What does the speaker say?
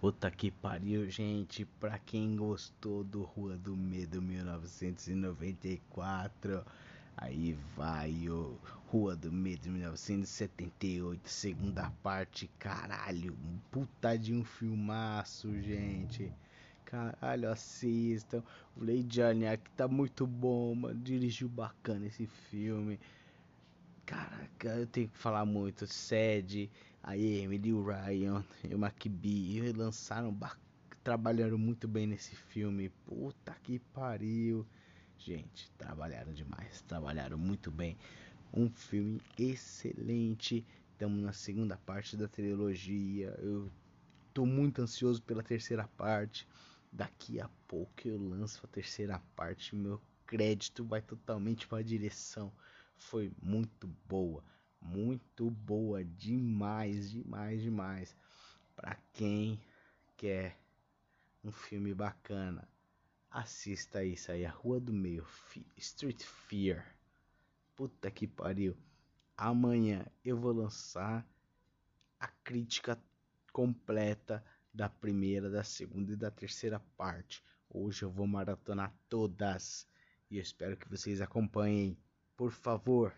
Puta que pariu, gente. Pra quem gostou do Rua do Medo 1994, aí vai o Rua do Medo 1978, segunda parte. Caralho, puta de um filmaço, gente. Caralho, assistam. O Lady Arniak tá muito bom, mano. Dirigiu bacana esse filme. Caraca, eu tenho que falar muito. Sede a Emily, o Ryan e o McBee lançaram, trabalharam muito bem nesse filme. Puta que pariu. Gente, trabalharam demais, trabalharam muito bem. Um filme excelente. Estamos na segunda parte da trilogia. Eu tô muito ansioso pela terceira parte. Daqui a pouco eu lanço a terceira parte. Meu crédito vai totalmente para a direção. Foi muito boa muito boa, demais, demais, demais. Para quem quer um filme bacana, assista isso aí, A Rua do Meio, Street Fear. Puta que pariu. Amanhã eu vou lançar a crítica completa da primeira, da segunda e da terceira parte. Hoje eu vou maratonar todas e eu espero que vocês acompanhem. Por favor,